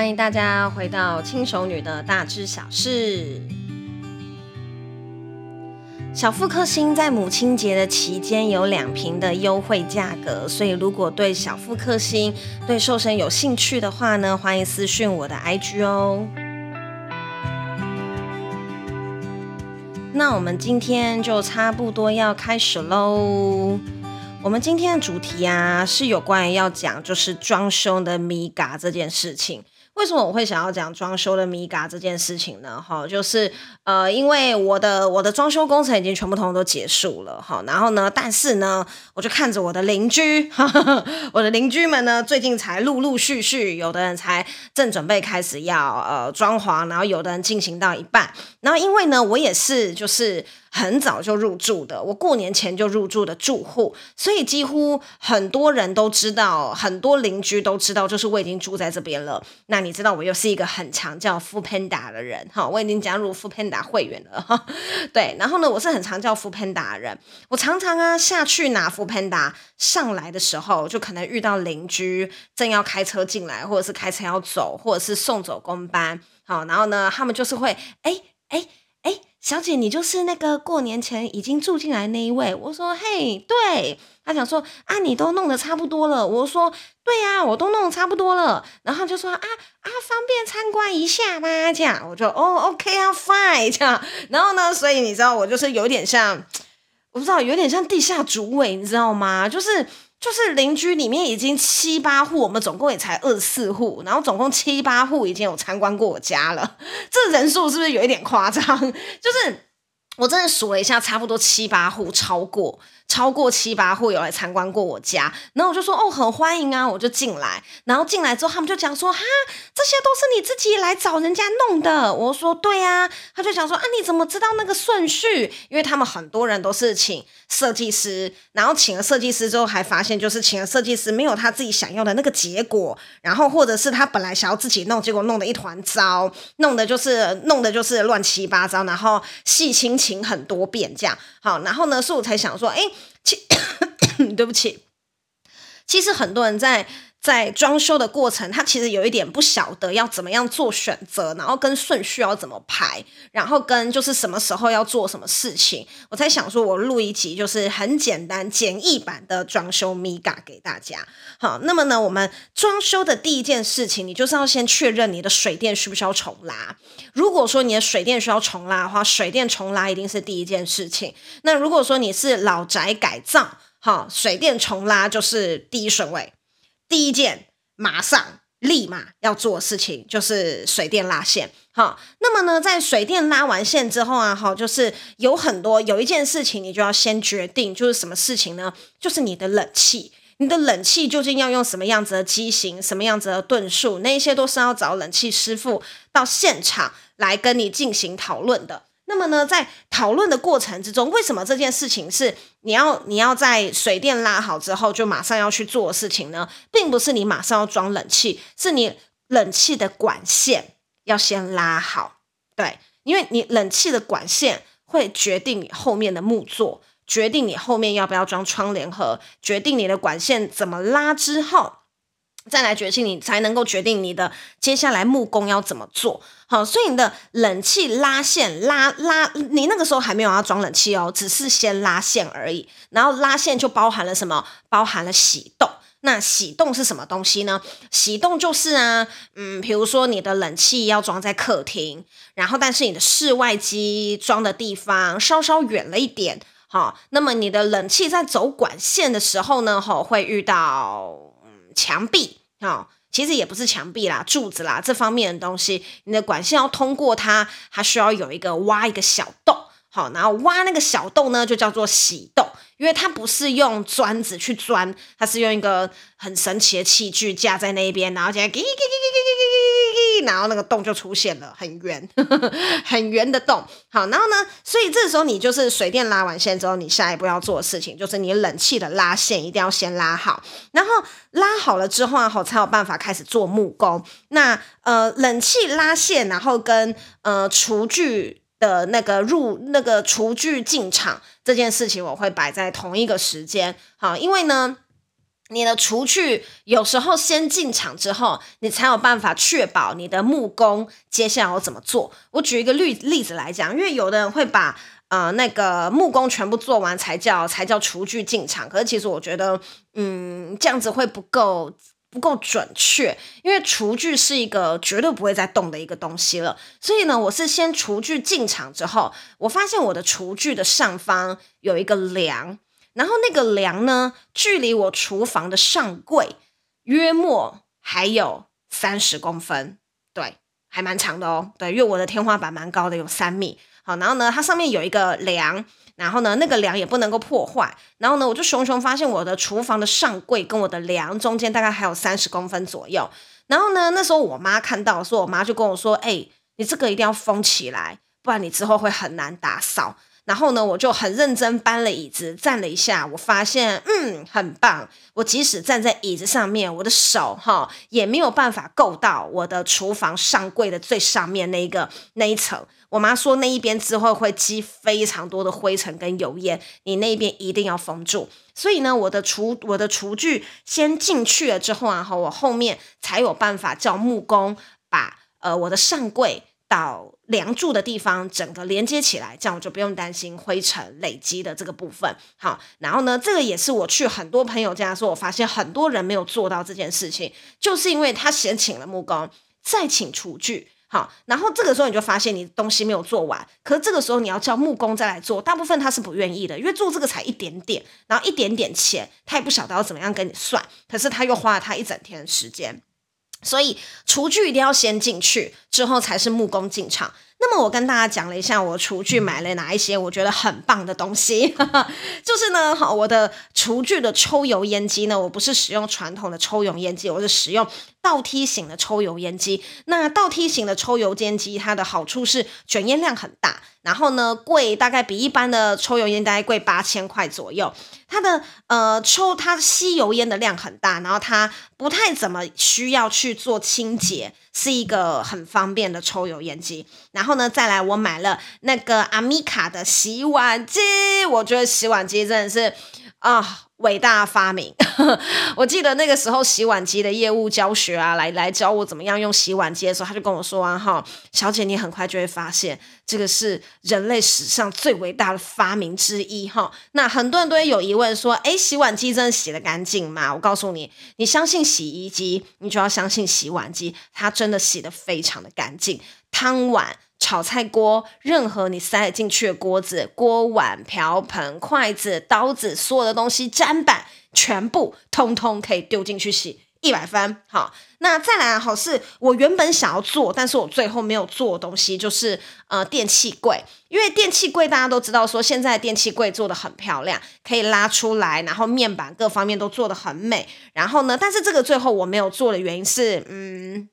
欢迎大家回到轻熟女的大知小事。小富克星在母亲节的期间有两瓶的优惠价格，所以如果对小富克星对瘦身有兴趣的话呢，欢迎私讯我的 IG 哦。那我们今天就差不多要开始喽。我们今天的主题啊，是有关于要讲就是装修的米嘎这件事情。为什么我会想要讲装修的米嘎这件事情呢？哈，就是呃，因为我的我的装修工程已经全部通通都结束了哈，然后呢，但是呢，我就看着我的邻居，哈哈，我的邻居们呢，最近才陆陆续续，有的人才正准备开始要呃装潢，然后有的人进行到一半，然后因为呢，我也是就是。很早就入住的，我过年前就入住的住户，所以几乎很多人都知道，很多邻居都知道，就是我已经住在这边了。那你知道我又是一个很常叫 f o o Panda 的人，哈，我已经加入 f o o Panda 会员了，哈，对。然后呢，我是很常叫 f o o Panda 的人，我常常啊下去拿 f o o Panda，上来的时候，就可能遇到邻居正要开车进来，或者是开车要走，或者是送走工班，好，然后呢，他们就是会，哎哎哎。小姐，你就是那个过年前已经住进来那一位。我说，嘿，对。他讲说，啊，你都弄得差不多了。我说，对呀，我都弄得差不多了。然后就说，啊啊，方便参观一下吗？这样，我就，哦，OK 啊，Fine，这样。然后呢，所以你知道，我就是有点像，我不知道，有点像地下主委，你知道吗？就是。就是邻居里面已经七八户，我们总共也才二十四户，然后总共七八户已经有参观过我家了，这人数是不是有一点夸张？就是我真的数了一下，差不多七八户，超过。超过七八户有来参观过我家，然后我就说哦，很欢迎啊，我就进来，然后进来之后他们就讲说哈，这些都是你自己来找人家弄的。我说对啊，他就讲说啊，你怎么知道那个顺序？因为他们很多人都是请设计师，然后请了设计师之后还发现就是请了设计师没有他自己想要的那个结果，然后或者是他本来想要自己弄，结果弄得一团糟，弄的就是弄的就是乱七八糟，然后细心请很多遍这样。好，然后呢，所以我才想说，哎。其 对不起，其实很多人在在装修的过程，他其实有一点不晓得要怎么样做选择，然后跟顺序要怎么排，然后跟就是什么时候要做什么事情。我才想说，我录一集就是很简单简易版的装修眉角给大家。好，那么呢，我们装修的第一件事情，你就是要先确认你的水电需不需要重拉。如果说你的水电需要重拉的话，水电重拉一定是第一件事情。那如果说你是老宅改造，好，水电重拉就是第一顺位。第一件马上立马要做的事情就是水电拉线，好，那么呢，在水电拉完线之后啊，好，就是有很多有一件事情你就要先决定，就是什么事情呢？就是你的冷气，你的冷气究竟要用什么样子的机型，什么样子的吨数，那一些都是要找冷气师傅到现场来跟你进行讨论的。那么呢，在讨论的过程之中，为什么这件事情是你要你要在水电拉好之后就马上要去做的事情呢？并不是你马上要装冷气，是你冷气的管线要先拉好。对，因为你冷气的管线会决定你后面的木作，决定你后面要不要装窗帘盒，决定你的管线怎么拉之后。再来决定，你才能够决定你的接下来木工要怎么做。好，所以你的冷气拉线拉拉，你那个时候还没有要装冷气哦，只是先拉线而已。然后拉线就包含了什么？包含了洗洞。那洗洞是什么东西呢？洗洞就是啊，嗯，比如说你的冷气要装在客厅，然后但是你的室外机装的地方稍稍远了一点。好，那么你的冷气在走管线的时候呢，吼，会遇到。墙壁、哦，其实也不是墙壁啦，柱子啦，这方面的东西，你的管线要通过它，它需要有一个挖一个小洞，好，然后挖那个小洞呢，就叫做洗洞，因为它不是用砖子去钻，它是用一个很神奇的器具架在那边，然后这样，给给给给给给然后那个洞就出现了，很圆，很圆的洞。好，然后呢，所以这时候你就是水电拉完线之后，你下一步要做的事情就是你冷气的拉线一定要先拉好，然后拉好了之后啊，好才有办法开始做木工。那呃，冷气拉线，然后跟呃厨具的那个入那个厨具进场这件事情，我会摆在同一个时间。好，因为呢。你的厨具有时候先进场之后，你才有办法确保你的木工接下来要怎么做。我举一个例例子来讲，因为有的人会把呃那个木工全部做完才叫才叫厨具进场，可是其实我觉得，嗯，这样子会不够不够准确，因为厨具是一个绝对不会再动的一个东西了。所以呢，我是先厨具进场之后，我发现我的厨具的上方有一个梁。然后那个梁呢，距离我厨房的上柜约莫还有三十公分，对，还蛮长的哦。对，因为我的天花板蛮高的，有三米。好，然后呢，它上面有一个梁，然后呢，那个梁也不能够破坏。然后呢，我就熊熊发现我的厨房的上柜跟我的梁中间大概还有三十公分左右。然后呢，那时候我妈看到，说我妈就跟我说：“哎，你这个一定要封起来，不然你之后会很难打扫。”然后呢，我就很认真搬了椅子，站了一下，我发现，嗯，很棒。我即使站在椅子上面，我的手哈也没有办法够到我的厨房上柜的最上面那一个那一层。我妈说那一边之后会积非常多的灰尘跟油烟，你那边一定要封住。所以呢，我的厨我的厨具先进去了之后啊，哈，我后面才有办法叫木工把呃我的上柜。到梁柱的地方，整个连接起来，这样我就不用担心灰尘累积的这个部分。好，然后呢，这个也是我去很多朋友家的时候，我发现很多人没有做到这件事情，就是因为他先请了木工，再请厨具。好，然后这个时候你就发现你东西没有做完，可是这个时候你要叫木工再来做，大部分他是不愿意的，因为做这个才一点点，然后一点点钱，他也不晓得要怎么样跟你算，可是他又花了他一整天的时间。所以厨具一定要先进去，之后才是木工进场。那么我跟大家讲了一下我厨具买了哪一些我觉得很棒的东西，就是呢，好，我的厨具的抽油烟机呢，我不是使用传统的抽油烟机，我是使用倒梯形的抽油烟机。那倒梯形的抽油烟机，它的好处是卷烟量很大，然后呢，贵大概比一般的抽油烟大概贵八千块左右。它的呃抽它吸油烟的量很大，然后它不太怎么需要去做清洁。是一个很方便的抽油烟机，然后呢，再来我买了那个阿米卡的洗碗机，我觉得洗碗机真的是啊。伟大发明，我记得那个时候洗碗机的业务教学啊，来来教我怎么样用洗碗机的时候，他就跟我说啊，哈，小姐你很快就会发现，这个是人类史上最伟大的发明之一，哈。那很多人都会有疑问说，诶，洗碗机真的洗得干净吗？我告诉你，你相信洗衣机，你就要相信洗碗机，它真的洗得非常的干净，汤碗。炒菜锅，任何你塞进去的锅子、锅碗瓢盆、筷子、刀子，所有的东西、砧板，全部通通可以丢进去洗，一百分。好，那再来好是我原本想要做，但是我最后没有做的东西，就是呃电器柜，因为电器柜大家都知道说现在电器柜做得很漂亮，可以拉出来，然后面板各方面都做得很美。然后呢，但是这个最后我没有做的原因是，嗯，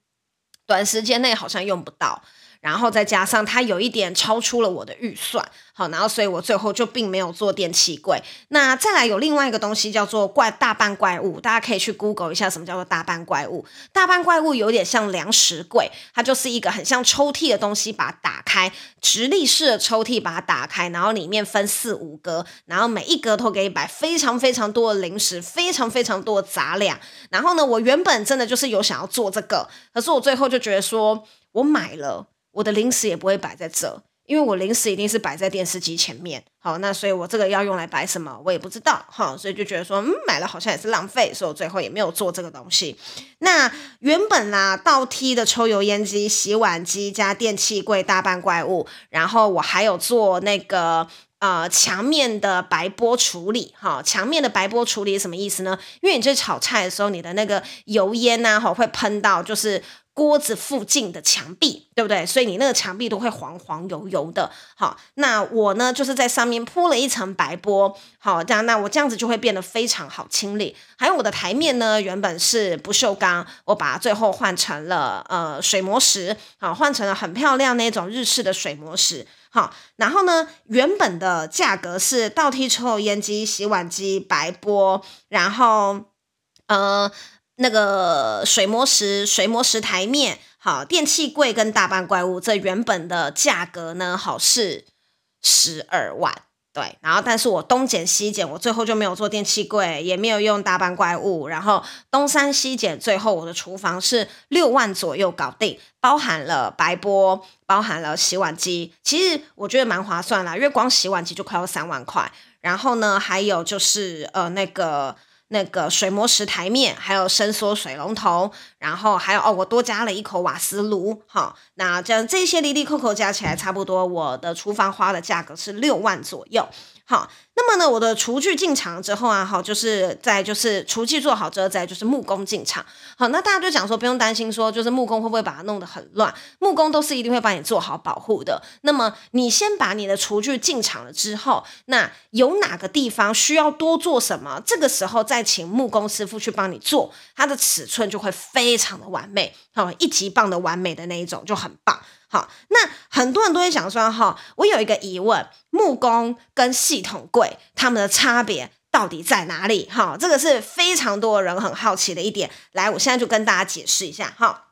短时间内好像用不到。然后再加上它有一点超出了我的预算，好，然后所以我最后就并没有做电器柜。那再来有另外一个东西叫做怪大半怪物，大家可以去 Google 一下什么叫做大半怪物。大半怪物有点像粮食柜，它就是一个很像抽屉的东西，把它打开，直立式的抽屉把它打开，然后里面分四五格，然后每一格都可以摆非常非常多的零食，非常非常多的杂粮。然后呢，我原本真的就是有想要做这个，可是我最后就觉得说我买了。我的零食也不会摆在这，因为我零食一定是摆在电视机前面。好，那所以我这个要用来摆什么，我也不知道。哈，所以就觉得说，嗯，买了好像也是浪费，所以我最后也没有做这个东西。那原本啦，倒梯的抽油烟机、洗碗机加电器柜大半怪物，然后我还有做那个呃墙面的白波处理。哈，墙面的白波处理什么意思呢？因为你在炒菜的时候，你的那个油烟呐，哈，会喷到就是。锅子附近的墙壁，对不对？所以你那个墙壁都会黄黄油油的。好，那我呢，就是在上面铺了一层白玻。好，这样，那我这样子就会变得非常好清理。还有我的台面呢，原本是不锈钢，我把它最后换成了呃水磨石。好，换成了很漂亮那种日式的水磨石。好，然后呢，原本的价格是倒梯抽油烟机、洗碗机、白玻，然后呃。那个水磨石、水磨石台面，好，电器柜跟大半怪物，这原本的价格呢，好是十二万。对，然后但是我东捡西捡，我最后就没有做电器柜，也没有用大班怪物，然后东三西捡，最后我的厨房是六万左右搞定，包含了白波，包含了洗碗机，其实我觉得蛮划算啦，因为光洗碗机就快要三万块，然后呢，还有就是呃那个。那个水磨石台面，还有伸缩水龙头，然后还有哦，我多加了一口瓦斯炉，好，那这样这些里里扣扣加起来，差不多我的厨房花的价格是六万左右。好，那么呢，我的厨具进场之后啊，好，就是在就是厨具做好之后，再就是木工进场。好，那大家就讲说不用担心说，就是木工会不会把它弄得很乱？木工都是一定会帮你做好保护的。那么你先把你的厨具进场了之后，那有哪个地方需要多做什么？这个时候再请木工师傅去帮你做，它的尺寸就会非常的完美，好，一级棒的完美的那一种就很棒。好，那很多人都会想说，哈，我有一个疑问，木工跟系统柜它们的差别到底在哪里？哈，这个是非常多人很好奇的一点。来，我现在就跟大家解释一下，哈，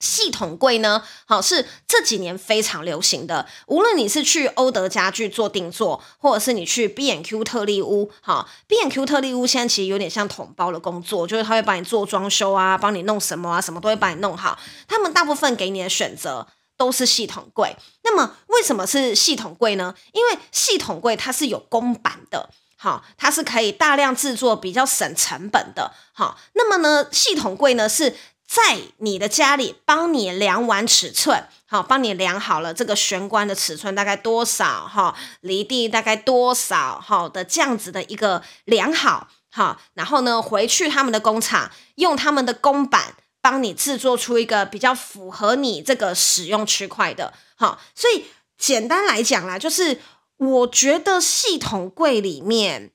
系统柜呢，好，是这几年非常流行的，无论你是去欧德家具做定做，或者是你去 B&Q 特力屋，哈，B&Q 特力屋现在其实有点像统包的工作，就是他会帮你做装修啊，帮你弄什么啊，什么都会帮你弄好。他们大部分给你的选择。都是系统柜，那么为什么是系统柜呢？因为系统柜它是有公版的，好，它是可以大量制作，比较省成本的，好。那么呢，系统柜呢是在你的家里帮你量完尺寸，好，帮你量好了这个玄关的尺寸大概多少，哈，离地大概多少，好的这样子的一个量好，好，然后呢回去他们的工厂用他们的公版。帮你制作出一个比较符合你这个使用区块的，好，所以简单来讲啦，就是我觉得系统柜里面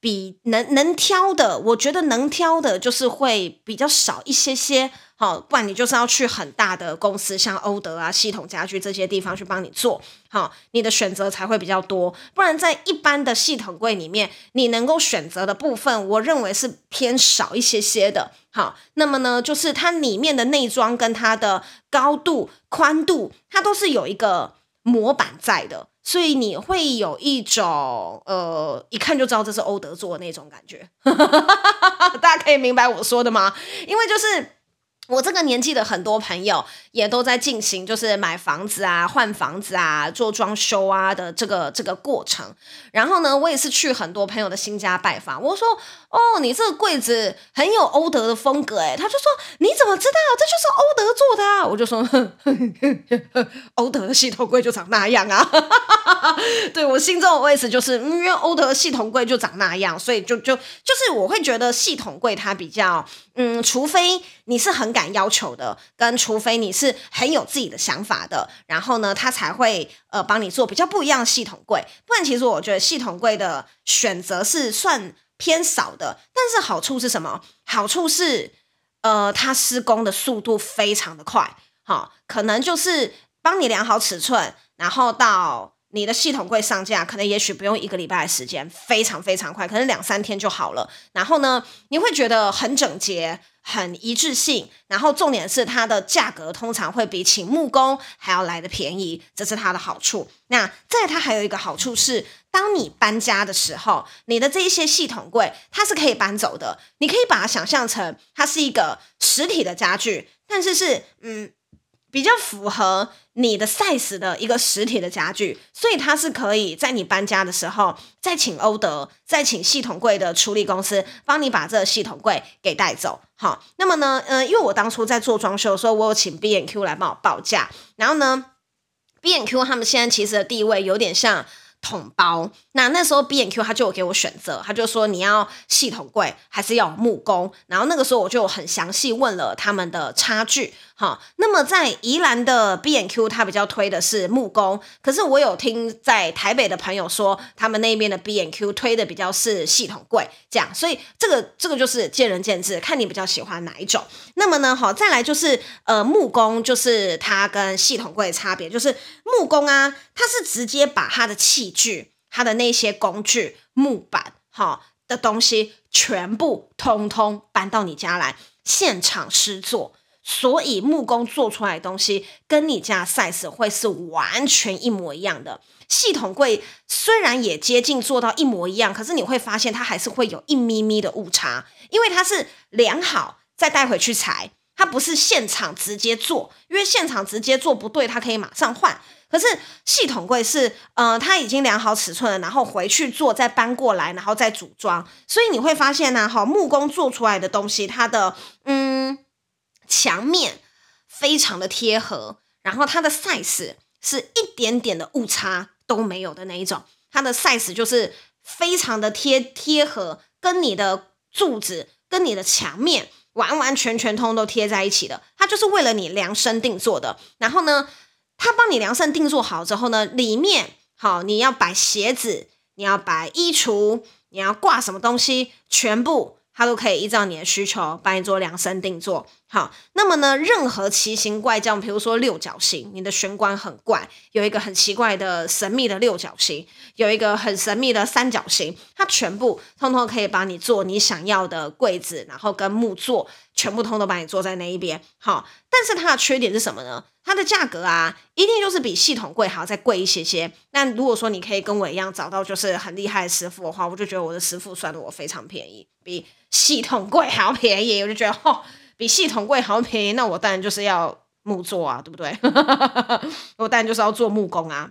比能能挑的，我觉得能挑的就是会比较少一些些。好，不然你就是要去很大的公司，像欧德啊、系统家具这些地方去帮你做，好，你的选择才会比较多。不然在一般的系统柜里面，你能够选择的部分，我认为是偏少一些些的。好，那么呢，就是它里面的内装跟它的高度、宽度，它都是有一个模板在的，所以你会有一种呃，一看就知道这是欧德做的那种感觉。大家可以明白我说的吗？因为就是。我这个年纪的很多朋友也都在进行，就是买房子啊、换房子啊、做装修啊的这个这个过程。然后呢，我也是去很多朋友的新家拜访。我说：“哦，你这个柜子很有欧德的风格。”哎，他就说：“你怎么知道？这就是欧德做的啊。”我就说：“呵呵呵，欧德的系统柜就长那样啊。”对，我心中的位置就是，因为欧德系统柜就长那样，所以就就就是我会觉得系统柜它比较。嗯，除非你是很敢要求的，跟除非你是很有自己的想法的，然后呢，他才会呃帮你做比较不一样的系统柜。不然，其实我觉得系统柜的选择是算偏少的。但是好处是什么？好处是呃，它施工的速度非常的快，好，可能就是帮你量好尺寸，然后到。你的系统柜上架，可能也许不用一个礼拜的时间，非常非常快，可能两三天就好了。然后呢，你会觉得很整洁、很一致性。然后重点是它的价格通常会比请木工还要来的便宜，这是它的好处。那再它还有一个好处是，当你搬家的时候，你的这一些系统柜它是可以搬走的。你可以把它想象成它是一个实体的家具，但是是嗯。比较符合你的 size 的一个实体的家具，所以它是可以在你搬家的时候再请欧德，再请系统柜的处理公司帮你把这个系统柜给带走。好，那么呢，呃，因为我当初在做装修的时候，我有请 B N Q 来帮我报价，然后呢，B N Q 他们现在其实的地位有点像。统包，那那时候 B N Q 他就有给我选择，他就说你要系统柜还是要木工，然后那个时候我就很详细问了他们的差距，好，那么在宜兰的 B&Q 他比较推的是木工，可是我有听在台北的朋友说，他们那边的 B&Q 推的比较是系统柜，这样，所以这个这个就是见仁见智，看你比较喜欢哪一种。那么呢，好，再来就是呃木工，就是它跟系统柜的差别，就是木工啊，它是直接把它的器具，它的那些工具、木板，哈的东西，全部通通搬到你家来，现场施作。所以木工做出来的东西跟你家 size 会是完全一模一样的。系统柜虽然也接近做到一模一样，可是你会发现它还是会有一咪咪的误差，因为它是量好再带回去裁，它不是现场直接做，因为现场直接做不对，它可以马上换。可是系统柜是，呃，它已经量好尺寸了，然后回去做，再搬过来，然后再组装，所以你会发现呢，哈，木工做出来的东西，它的嗯墙面非常的贴合，然后它的 size 是一点点的误差。都没有的那一种，它的 size 就是非常的贴贴合，跟你的柱子跟你的墙面完完全全通都贴在一起的。它就是为了你量身定做的。然后呢，它帮你量身定做好之后呢，里面好，你要摆鞋子，你要摆衣橱，你要挂什么东西，全部。它都可以依照你的需求帮你做量身定做。好，那么呢，任何奇形怪状，比如说六角形，你的玄关很怪，有一个很奇怪的神秘的六角形，有一个很神秘的三角形，它全部通通可以帮你做你想要的柜子，然后跟木座全部通通帮你做在那一边。好，但是它的缺点是什么呢？它的价格啊，一定就是比系统贵还要再贵一些些。那如果说你可以跟我一样找到就是很厉害的师傅的话，我就觉得我的师傅算得我非常便宜，比。系统贵还要便宜，我就觉得哦，比系统贵还要便宜，那我当然就是要木作啊，对不对？我当然就是要做木工啊。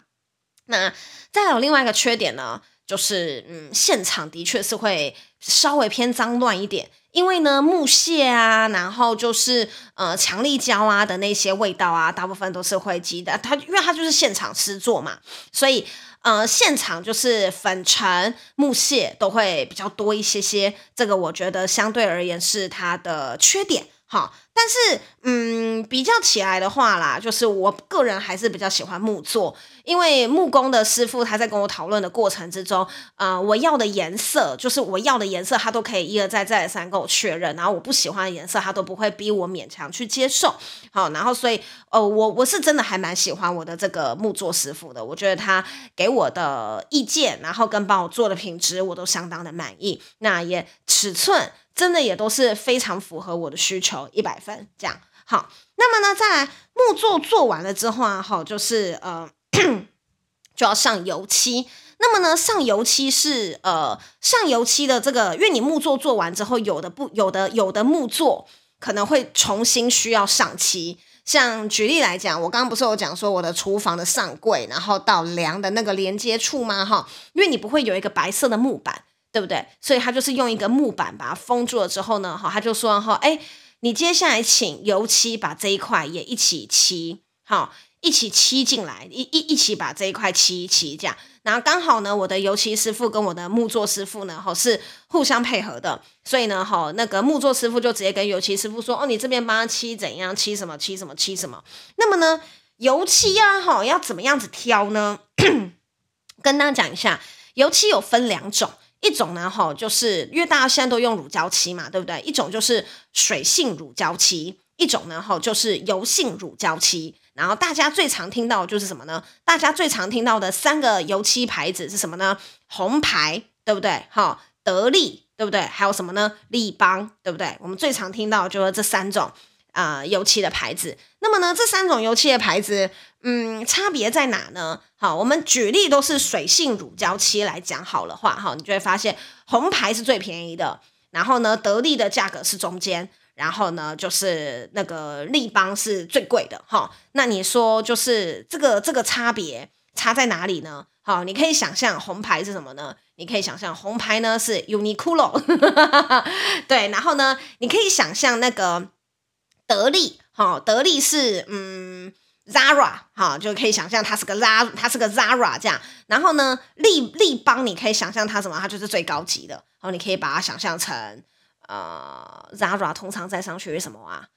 那再有另外一个缺点呢，就是嗯，现场的确是会稍微偏脏乱一点，因为呢木屑啊，然后就是呃强力胶啊的那些味道啊，大部分都是会积的。它因为它就是现场制作嘛，所以。呃，现场就是粉尘、木屑都会比较多一些些，这个我觉得相对而言是它的缺点。好，但是嗯，比较起来的话啦，就是我个人还是比较喜欢木作，因为木工的师傅他在跟我讨论的过程之中，呃，我要的颜色就是我要的颜色，他都可以一而再再而三跟我确认，然后我不喜欢的颜色，他都不会逼我勉强去接受。好，然后所以呃，我我是真的还蛮喜欢我的这个木作师傅的，我觉得他给我的意见，然后跟帮我做的品质，我都相当的满意。那也尺寸。真的也都是非常符合我的需求，一百分这样。好，那么呢，再来木作做完了之后啊，好，就是呃，就要上油漆。那么呢，上油漆是呃，上油漆的这个，因为你木作做完之后，有的不，有的有的木作可能会重新需要上漆。像举例来讲，我刚刚不是有讲说我的厨房的上柜，然后到梁的那个连接处吗？哈，因为你不会有一个白色的木板。对不对？所以他就是用一个木板把它封住了之后呢，哈，他就说哈，哎，你接下来请油漆把这一块也一起漆，好，一起漆进来，一一一起把这一块漆一漆，这样。然后刚好呢，我的油漆师傅跟我的木作师傅呢，哈，是互相配合的，所以呢，哈，那个木作师傅就直接跟油漆师傅说，哦，你这边帮他漆怎样，漆什么，漆什么，漆什么。那么呢，油漆呀，哈，要怎么样子挑呢？跟大家讲一下，油漆有分两种。一种呢，哈，就是因为大家现在都用乳胶漆嘛，对不对？一种就是水性乳胶漆，一种呢，哈，就是油性乳胶漆。然后大家最常听到就是什么呢？大家最常听到的三个油漆牌子是什么呢？红牌，对不对？哈，得力，对不对？还有什么呢？立邦，对不对？我们最常听到就是这三种。啊、油漆的牌子。那么呢，这三种油漆的牌子，嗯，差别在哪呢？好，我们举例都是水性乳胶漆来讲好了话，哈，你就会发现红牌是最便宜的，然后呢，得力的价格是中间，然后呢，就是那个立邦是最贵的，哈。那你说就是这个这个差别差在哪里呢？好，你可以想象红牌是什么呢？你可以想象红牌呢是 Uniqlo，对，然后呢，你可以想象那个。得力，哈，得力是嗯，Zara，哈，就可以想象它是个 Zara，它是个 Zara 这样。然后呢，立立邦，你可以想象它什么？它就是最高级的。然后你可以把它想象成，呃，Zara 通常再上去是什么啊？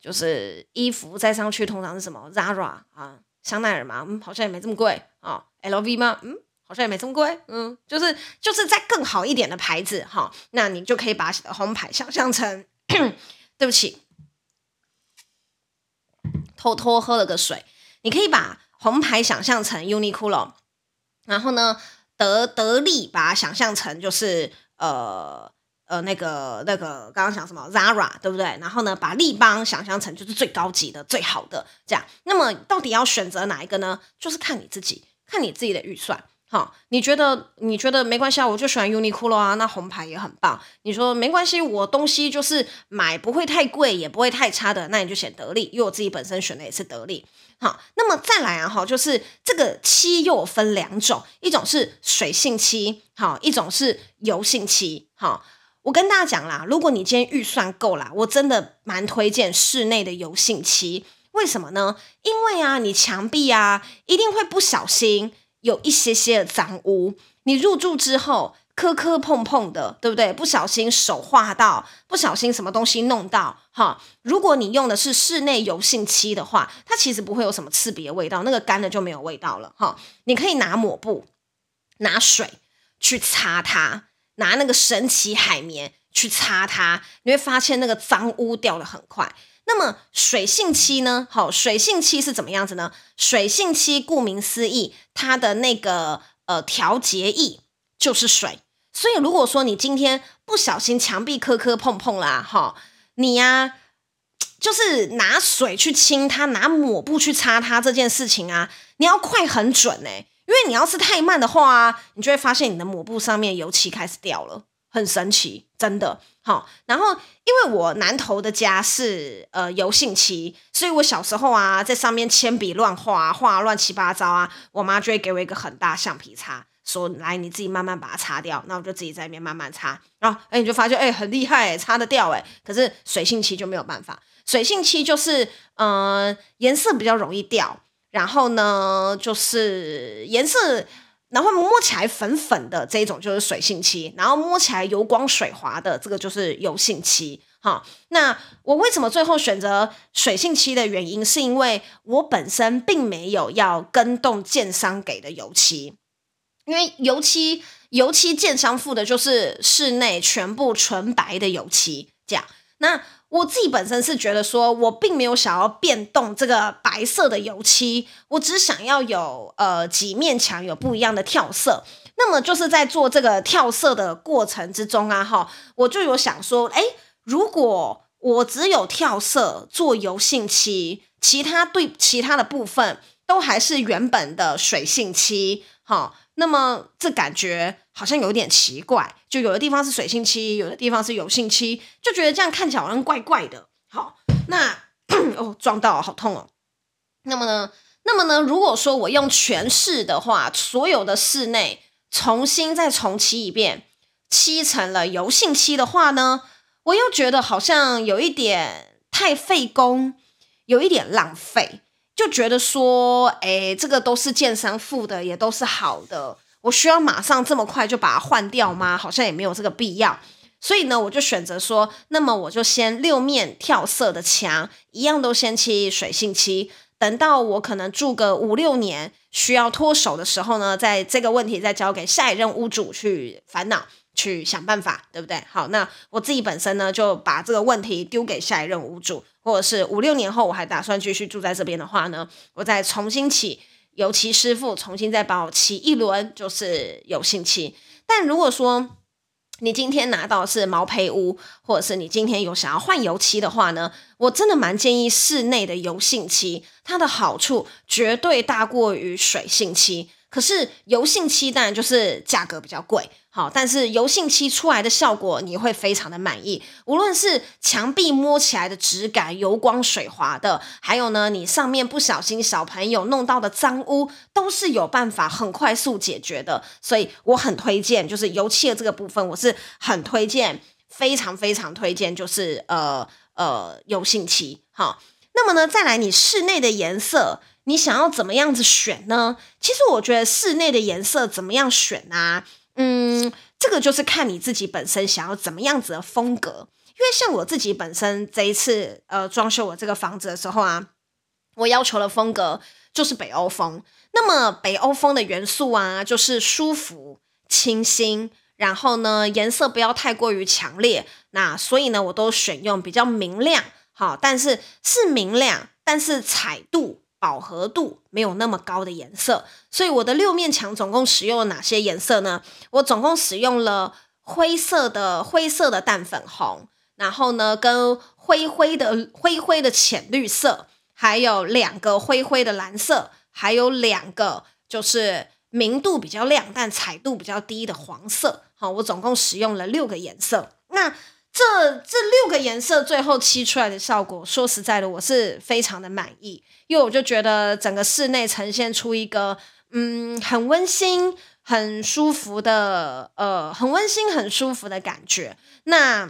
就是衣服再上去通常是什么？Zara 啊，香奈儿嘛，嗯，好像也没这么贵啊。LV 吗？嗯，好像也没这么贵。嗯，就是就是再更好一点的牌子哈。那你就可以把红牌想象成，对不起。偷偷喝了个水，你可以把红牌想象成 Uniqlo，然后呢，得得利把它想象成就是呃呃那个那个刚刚讲什么 Zara 对不对？然后呢，把立邦想象成就是最高级的、最好的这样。那么到底要选择哪一个呢？就是看你自己，看你自己的预算。好，你觉得你觉得没关系啊？我就喜欢 Uniqlo 啊，那红牌也很棒。你说没关系，我东西就是买不会太贵，也不会太差的，那你就选得力，因为我自己本身选的也是得力。好，那么再来啊，哈，就是这个漆又分两种，一种是水性漆，好，一种是油性漆。好，我跟大家讲啦，如果你今天预算够啦，我真的蛮推荐室内的油性漆。为什么呢？因为啊，你墙壁啊一定会不小心。有一些些的脏污，你入住之后磕磕碰碰的，对不对？不小心手划到，不小心什么东西弄到，哈。如果你用的是室内油性漆的话，它其实不会有什么刺鼻的味道，那个干了就没有味道了，哈。你可以拿抹布、拿水去擦它，拿那个神奇海绵去擦它，你会发现那个脏污掉的很快。那么水性漆呢？好，水性漆是怎么样子呢？水性漆顾名思义，它的那个呃调节液就是水。所以如果说你今天不小心墙壁磕磕碰碰啦，哈，你呀、就是拿水去清它，拿抹布去擦它这件事情啊，你要快很准呢、因为你要是太慢的话，你就会发现你的抹布上面油漆开始掉了。很神奇，真的好。然后，因为我南投的家是呃油性漆，所以我小时候啊，在上面铅笔乱画，画乱七八糟啊，我妈就会给我一个很大橡皮擦，说来你自己慢慢把它擦掉。那我就自己在那边慢慢擦，然后哎，你就发现哎很厉害，擦得掉哎。可是水性漆就没有办法，水性漆就是嗯、呃、颜色比较容易掉，然后呢就是颜色。然后摸起来粉粉的这种就是水性漆，然后摸起来油光水滑的这个就是油性漆。哈，那我为什么最后选择水性漆的原因，是因为我本身并没有要跟动建商给的油漆，因为油漆油漆建商付的就是室内全部纯白的油漆，这样那。我自己本身是觉得说，我并没有想要变动这个白色的油漆，我只想要有呃几面墙有不一样的跳色。那么就是在做这个跳色的过程之中啊，哈，我就有想说，诶，如果我只有跳色做油性漆，其他对其他的部分都还是原本的水性漆，哈。那么这感觉好像有点奇怪，就有的地方是水性漆，有的地方是油性漆，就觉得这样看起来好像怪怪的。好，那 哦撞到，好痛哦。那么呢，那么呢，如果说我用全室的话，所有的室内重新再重漆一遍，漆成了油性漆的话呢，我又觉得好像有一点太费工，有一点浪费。就觉得说，哎，这个都是建商付的，也都是好的，我需要马上这么快就把它换掉吗？好像也没有这个必要。所以呢，我就选择说，那么我就先六面跳色的墙，一样都先漆水性漆，等到我可能住个五六年需要脱手的时候呢，在这个问题再交给下一任屋主去烦恼。去想办法，对不对？好，那我自己本身呢，就把这个问题丢给下一任屋主，或者是五六年后我还打算继续住在这边的话呢，我再重新起油漆师傅重新再帮我漆一轮，就是油性漆。但如果说你今天拿到是毛坯屋，或者是你今天有想要换油漆的话呢，我真的蛮建议室内的油性漆，它的好处绝对大过于水性漆。可是油性漆当然就是价格比较贵。好，但是油性漆出来的效果你会非常的满意，无论是墙壁摸起来的质感油光水滑的，还有呢，你上面不小心小朋友弄到的脏污，都是有办法很快速解决的。所以我很推荐，就是油漆的这个部分，我是很推荐，非常非常推荐，就是呃呃油性漆。好，那么呢，再来你室内的颜色，你想要怎么样子选呢？其实我觉得室内的颜色怎么样选啊？嗯，这个就是看你自己本身想要怎么样子的风格。因为像我自己本身这一次呃装修我这个房子的时候啊，我要求的风格就是北欧风。那么北欧风的元素啊，就是舒服、清新，然后呢颜色不要太过于强烈。那所以呢，我都选用比较明亮，好，但是是明亮，但是彩度。饱和度没有那么高的颜色，所以我的六面墙总共使用了哪些颜色呢？我总共使用了灰色的灰色的淡粉红，然后呢，跟灰灰的灰灰的浅绿色，还有两个灰灰的蓝色，还有两个就是明度比较亮但彩度比较低的黄色。好，我总共使用了六个颜色。那这这六个颜色最后漆出来的效果，说实在的，我是非常的满意，因为我就觉得整个室内呈现出一个嗯很温馨。很舒服的，呃，很温馨、很舒服的感觉。那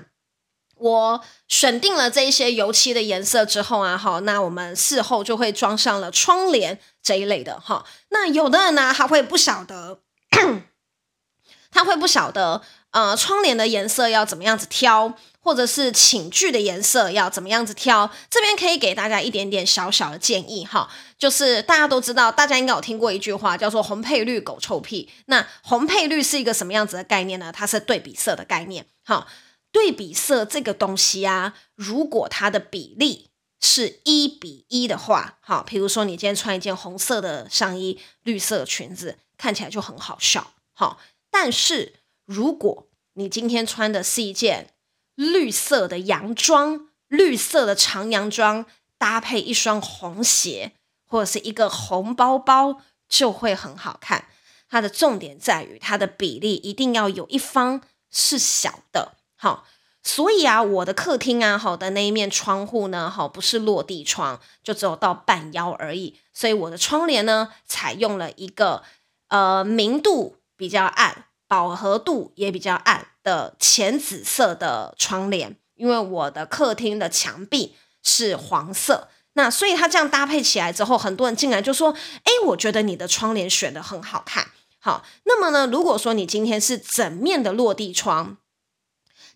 我选定了这一些油漆的颜色之后啊，好，那我们事后就会装上了窗帘这一类的哈。那有的人呢，他会不晓得，他会不晓得，呃，窗帘的颜色要怎么样子挑。或者是寝具的颜色要怎么样子挑？这边可以给大家一点点小小的建议哈，就是大家都知道，大家应该有听过一句话叫做“红配绿，狗臭屁”。那红配绿是一个什么样子的概念呢？它是对比色的概念。好，对比色这个东西啊，如果它的比例是一比一的话，好，比如说你今天穿一件红色的上衣，绿色裙子，看起来就很好笑。好，但是如果你今天穿的是一件绿色的洋装，绿色的长洋装搭配一双红鞋，或者是一个红包包，就会很好看。它的重点在于它的比例一定要有一方是小的，好。所以啊，我的客厅啊，好的那一面窗户呢，好不是落地窗，就只有到半腰而已。所以我的窗帘呢，采用了一个呃明度比较暗。饱和度也比较暗的浅紫色的窗帘，因为我的客厅的墙壁是黄色，那所以它这样搭配起来之后，很多人进来就说：“哎，我觉得你的窗帘选的很好看。”好，那么呢，如果说你今天是整面的落地窗，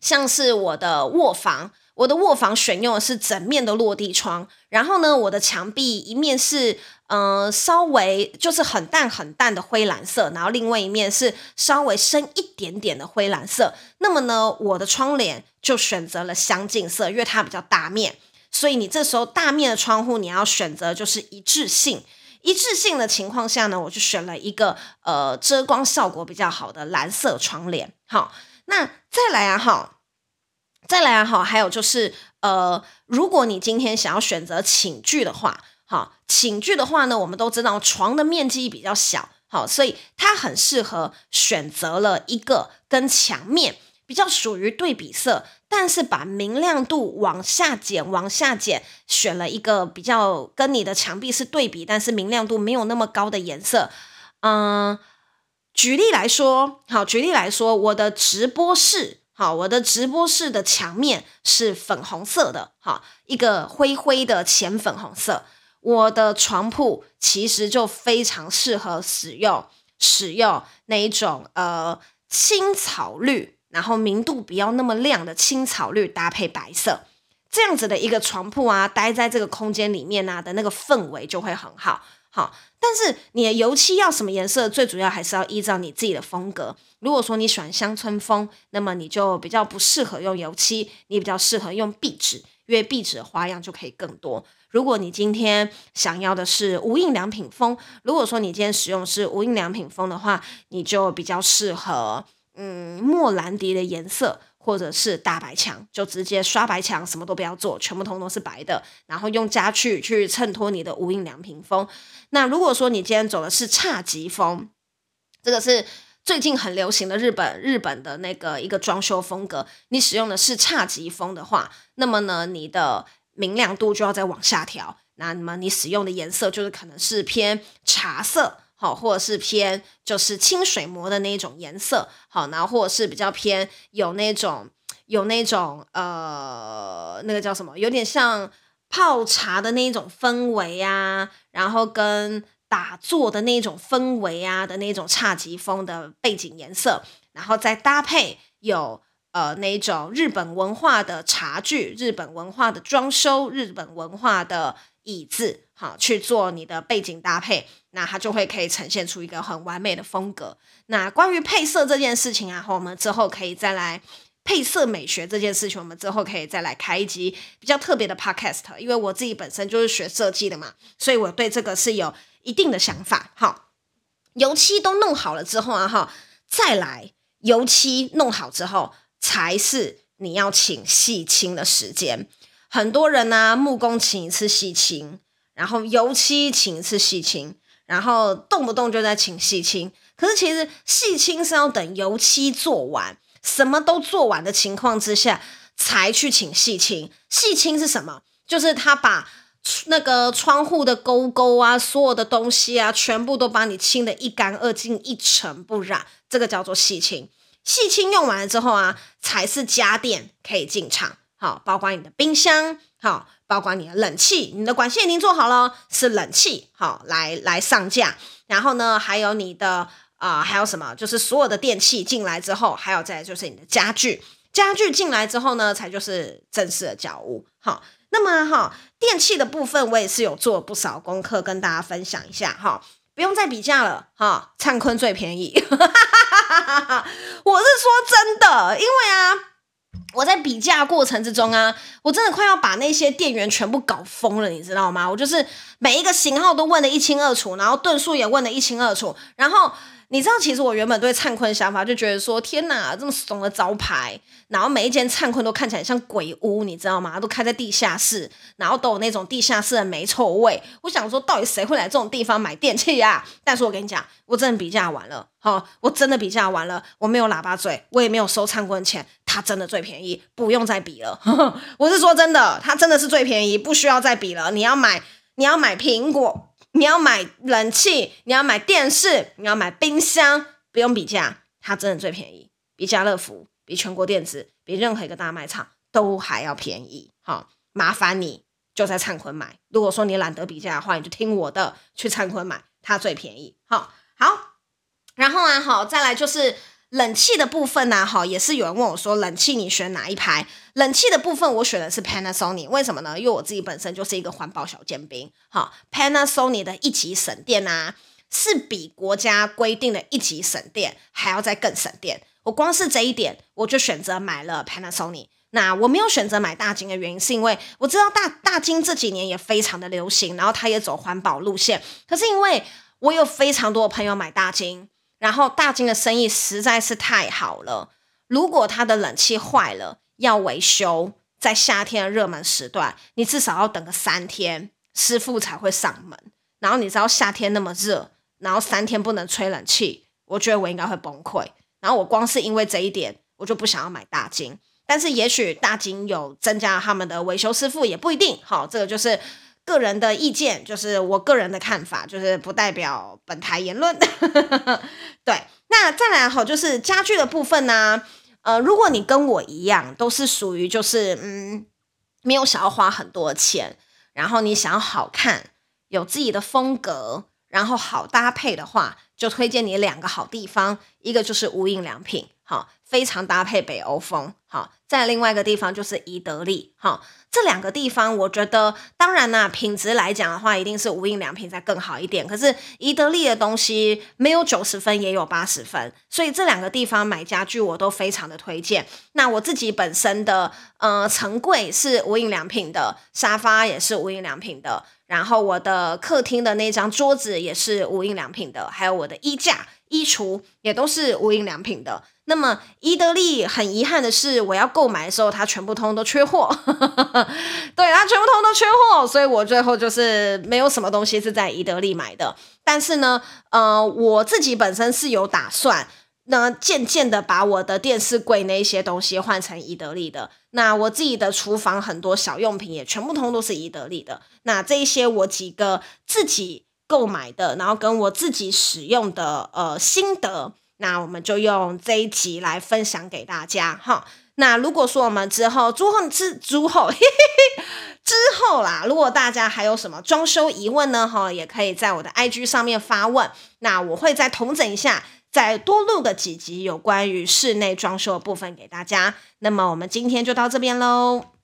像是我的卧房。我的卧房选用的是整面的落地窗，然后呢，我的墙壁一面是呃稍微就是很淡很淡的灰蓝色，然后另外一面是稍微深一点点的灰蓝色。那么呢，我的窗帘就选择了相近色，因为它比较大面，所以你这时候大面的窗户你要选择就是一致性。一致性的情况下呢，我就选了一个呃遮光效果比较好的蓝色窗帘。好，那再来啊，哈。再来哈，还有就是，呃，如果你今天想要选择寝具的话，好，寝具的话呢，我们都知道床的面积比较小，好，所以它很适合选择了一个跟墙面比较属于对比色，但是把明亮度往下减，往下减，选了一个比较跟你的墙壁是对比，但是明亮度没有那么高的颜色。嗯，举例来说，好，举例来说，我的直播室。好，我的直播室的墙面是粉红色的，好，一个灰灰的浅粉红色。我的床铺其实就非常适合使用使用那一种呃青草绿，然后明度不要那么亮的青草绿搭配白色，这样子的一个床铺啊，待在这个空间里面啊的那个氛围就会很好。好，但是你的油漆要什么颜色，最主要还是要依照你自己的风格。如果说你喜欢乡村风，那么你就比较不适合用油漆，你比较适合用壁纸，因为壁纸的花样就可以更多。如果你今天想要的是无印良品风，如果说你今天使用是无印良品风的话，你就比较适合嗯莫兰迪的颜色。或者是大白墙，就直接刷白墙，什么都不要做，全部通通是白的，然后用家具去衬托你的无印良品风。那如果说你今天走的是侘寂风，这个是最近很流行的日本日本的那个一个装修风格，你使用的是侘寂风的话，那么呢，你的明亮度就要再往下调，那么你使用的颜色就是可能是偏茶色。好，或者是偏就是清水模的那一种颜色，好，然后或者是比较偏有那种有那种呃那个叫什么，有点像泡茶的那一种氛围啊，然后跟打坐的那种氛围啊的那种侘寂风的背景颜色，然后再搭配有呃那种日本文化的茶具、日本文化的装修、日本文化的椅子，好去做你的背景搭配。那它就会可以呈现出一个很完美的风格。那关于配色这件事情啊，我们之后可以再来配色美学这件事情，我们之后可以再来开一集比较特别的 podcast。因为我自己本身就是学设计的嘛，所以我对这个是有一定的想法。好，油漆都弄好了之后啊，哈，再来油漆弄好之后，才是你要请细清的时间。很多人呢、木工请一次细清，然后油漆请一次细清，然后动不动就在请细清。可是其实细清是要等油漆做完，什么都做完的情况之下才去请细清。细清是什么？就是他把那个窗户的勾勾啊，所有的东西啊，全部都帮你清得一干二净、一尘不染。这个叫做细清。细清用完了之后啊，才是家电可以进场。好，包括你的冰箱，好，包括你的冷气，你的管线已经做好了，是冷气，好，来来上架。然后呢，还有你的啊、呃，还有什么？就是所有的电器进来之后，还有再就是你的家具，家具进来之后呢，才就是正式的交屋。好，那么哈，电器的部分我也是有做不少功课，跟大家分享一下哈，不用再比价了哈，灿坤最便宜。我是说真的，因为啊。我在比价过程之中啊，我真的快要把那些店员全部搞疯了，你知道吗？我就是每一个型号都问的一清二楚，然后吨数也问的一清二楚，然后。你知道，其实我原本对灿坤想法就觉得说，天哪，这么怂的招牌，然后每一间灿坤都看起来像鬼屋，你知道吗？都开在地下室，然后都有那种地下室的霉臭味。我想说，到底谁会来这种地方买电器啊？但是我跟你讲，我真的比价完了，好，我真的比价完了，我没有喇叭嘴，我也没有收灿坤钱，他真的最便宜，不用再比了。我是说真的，他真的是最便宜，不需要再比了。你要买，你要买苹果。你要买冷气，你要买电视，你要买冰箱，不用比价，它真的最便宜，比家乐福、比全国电子、比任何一个大卖场都还要便宜。好，麻烦你就在灿坤买。如果说你懒得比价的话，你就听我的，去灿坤买，它最便宜。好，好，然后啊，好，再来就是。冷气的部分呢、哈，也是有人问我说，冷气你选哪一排？冷气的部分我选的是 Panasonic，为什么呢？因为我自己本身就是一个环保小尖兵，哈，Panasonic 的一级省电啊，是比国家规定的一级省电还要再更省电。我光是这一点，我就选择买了 Panasonic。那我没有选择买大金的原因，是因为我知道大大金这几年也非常的流行，然后它也走环保路线。可是因为我有非常多的朋友买大金。然后大金的生意实在是太好了，如果他的冷气坏了要维修，在夏天的热门时段，你至少要等个三天，师傅才会上门。然后你知道夏天那么热，然后三天不能吹冷气，我觉得我应该会崩溃。然后我光是因为这一点，我就不想要买大金。但是也许大金有增加他们的维修师傅，也不一定。好，这个就是。个人的意见就是我个人的看法，就是不代表本台言论。对，那再来好，就是家具的部分呢、呃，如果你跟我一样，都是属于就是嗯，没有想要花很多钱，然后你想要好看，有自己的风格，然后好搭配的话，就推荐你两个好地方，一个就是无印良品，好，非常搭配北欧风，好，在另外一个地方就是宜得利，好。这两个地方，我觉得当然啦，品质来讲的话，一定是无印良品再更好一点。可是宜得利的东西没有九十分，也有八十分，所以这两个地方买家具我都非常的推荐。那我自己本身的呃层柜是无印良品的，沙发也是无印良品的，然后我的客厅的那张桌子也是无印良品的，还有我的衣架、衣橱也都是无印良品的。那么宜得利很遗憾的是，我要购买的时候，它全部通都缺货。对，它全部通都缺货，所以我最后就是没有什么东西是在宜得利买的。但是呢，呃，我自己本身是有打算，那渐渐的把我的电视柜那些东西换成宜得利的。那我自己的厨房很多小用品也全部通都是宜得利的。那这一些我几个自己购买的，然后跟我自己使用的呃心得。那我们就用这一集来分享给大家哈。那如果说我们之后之后之之后嘿嘿嘿之后啦，如果大家还有什么装修疑问呢哈，也可以在我的 IG 上面发问。那我会再统整一下，再多录个几集有关于室内装修的部分给大家。那么我们今天就到这边喽。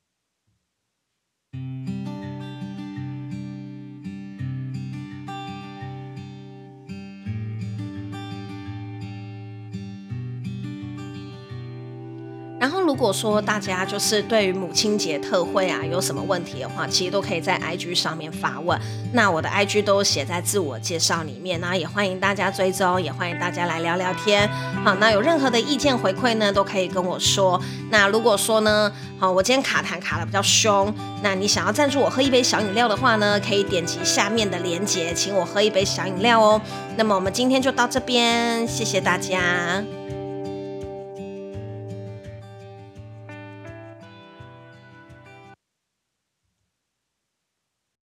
然后如果说大家就是对于母亲节特惠啊有什么问题的话，其实都可以在 IG 上面发问。那我的 IG 都写在自我介绍里面，那也欢迎大家追踪，也欢迎大家来聊聊天。好，那有任何的意见回馈呢，都可以跟我说。那如果说呢，好，我今天卡痰卡得比较凶，那你想要赞助我喝一杯小饮料的话呢，可以点击下面的链接，请我喝一杯小饮料哦。那么我们今天就到这边，谢谢大家。